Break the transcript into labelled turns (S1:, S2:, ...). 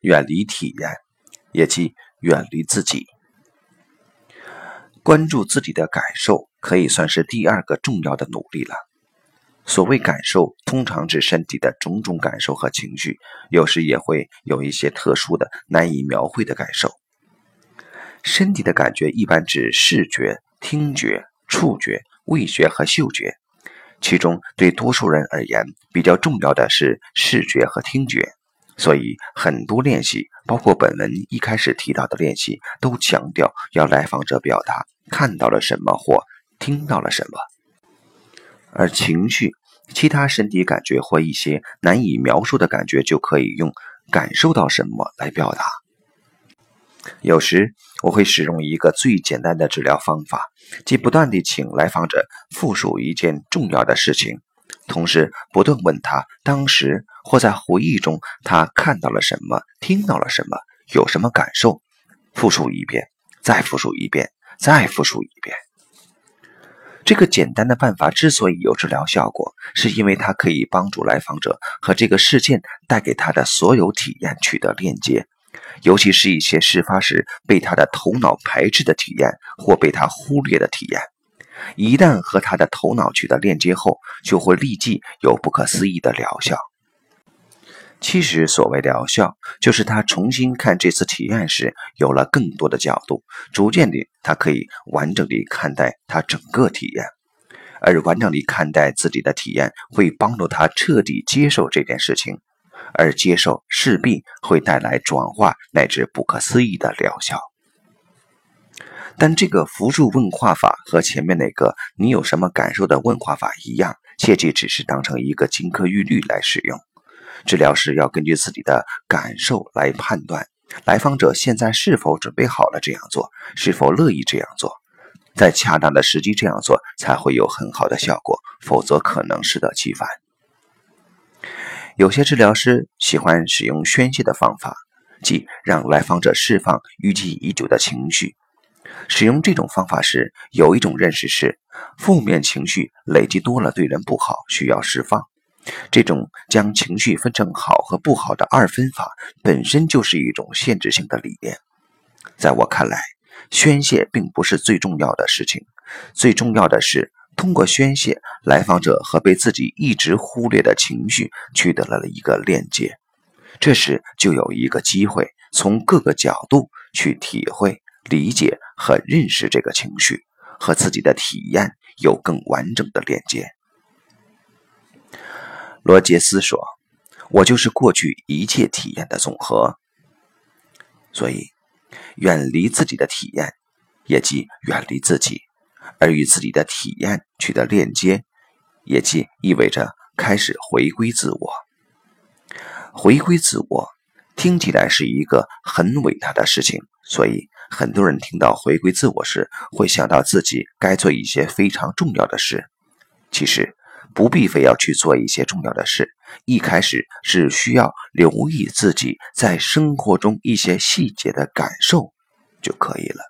S1: 远离体验，也即远离自己。关注自己的感受，可以算是第二个重要的努力了。所谓感受，通常指身体的种种感受和情绪，有时也会有一些特殊的、难以描绘的感受。身体的感觉一般指视觉、听觉、触觉、味觉和嗅觉，其中对多数人而言比较重要的是视觉和听觉。所以，很多练习，包括本文一开始提到的练习，都强调要来访者表达看到了什么或听到了什么。而情绪、其他身体感觉或一些难以描述的感觉，就可以用感受到什么来表达。有时我会使用一个最简单的治疗方法，即不断地请来访者复述一件重要的事情。同时不断问他当时或在回忆中他看到了什么，听到了什么，有什么感受，复述一遍，再复述一遍，再复述一遍。这个简单的办法之所以有治疗效果，是因为它可以帮助来访者和这个事件带给他的所有体验取得链接，尤其是一些事发时被他的头脑排斥的体验或被他忽略的体验。一旦和他的头脑取得链接后，就会立即有不可思议的疗效。其实，所谓疗效，就是他重新看这次体验时，有了更多的角度，逐渐地，他可以完整地看待他整个体验。而完整地看待自己的体验，会帮助他彻底接受这件事情，而接受势必会带来转化乃至不可思议的疗效。但这个辅助问话法和前面那个“你有什么感受”的问话法一样，切记只是当成一个金科玉律来使用。治疗师要根据自己的感受来判断来访者现在是否准备好了这样做，是否乐意这样做，在恰当的时机这样做才会有很好的效果，否则可能适得其反。有些治疗师喜欢使用宣泄的方法，即让来访者释放淤积已久的情绪。使用这种方法时，有一种认识是，负面情绪累积多了对人不好，需要释放。这种将情绪分成好和不好的二分法，本身就是一种限制性的理念。在我看来，宣泄并不是最重要的事情，最重要的是通过宣泄，来访者和被自己一直忽略的情绪取得了一个链接，这时就有一个机会从各个角度去体会。理解和认识这个情绪，和自己的体验有更完整的连接。罗杰斯说：“我就是过去一切体验的总和。”所以，远离自己的体验，也即远离自己，而与自己的体验取得链接，也即意味着开始回归自我。回归自我，听起来是一个很伟大的事情，所以。很多人听到回归自我时，会想到自己该做一些非常重要的事。其实不必非要去做一些重要的事，一开始只需要留意自己在生活中一些细节的感受就可以了。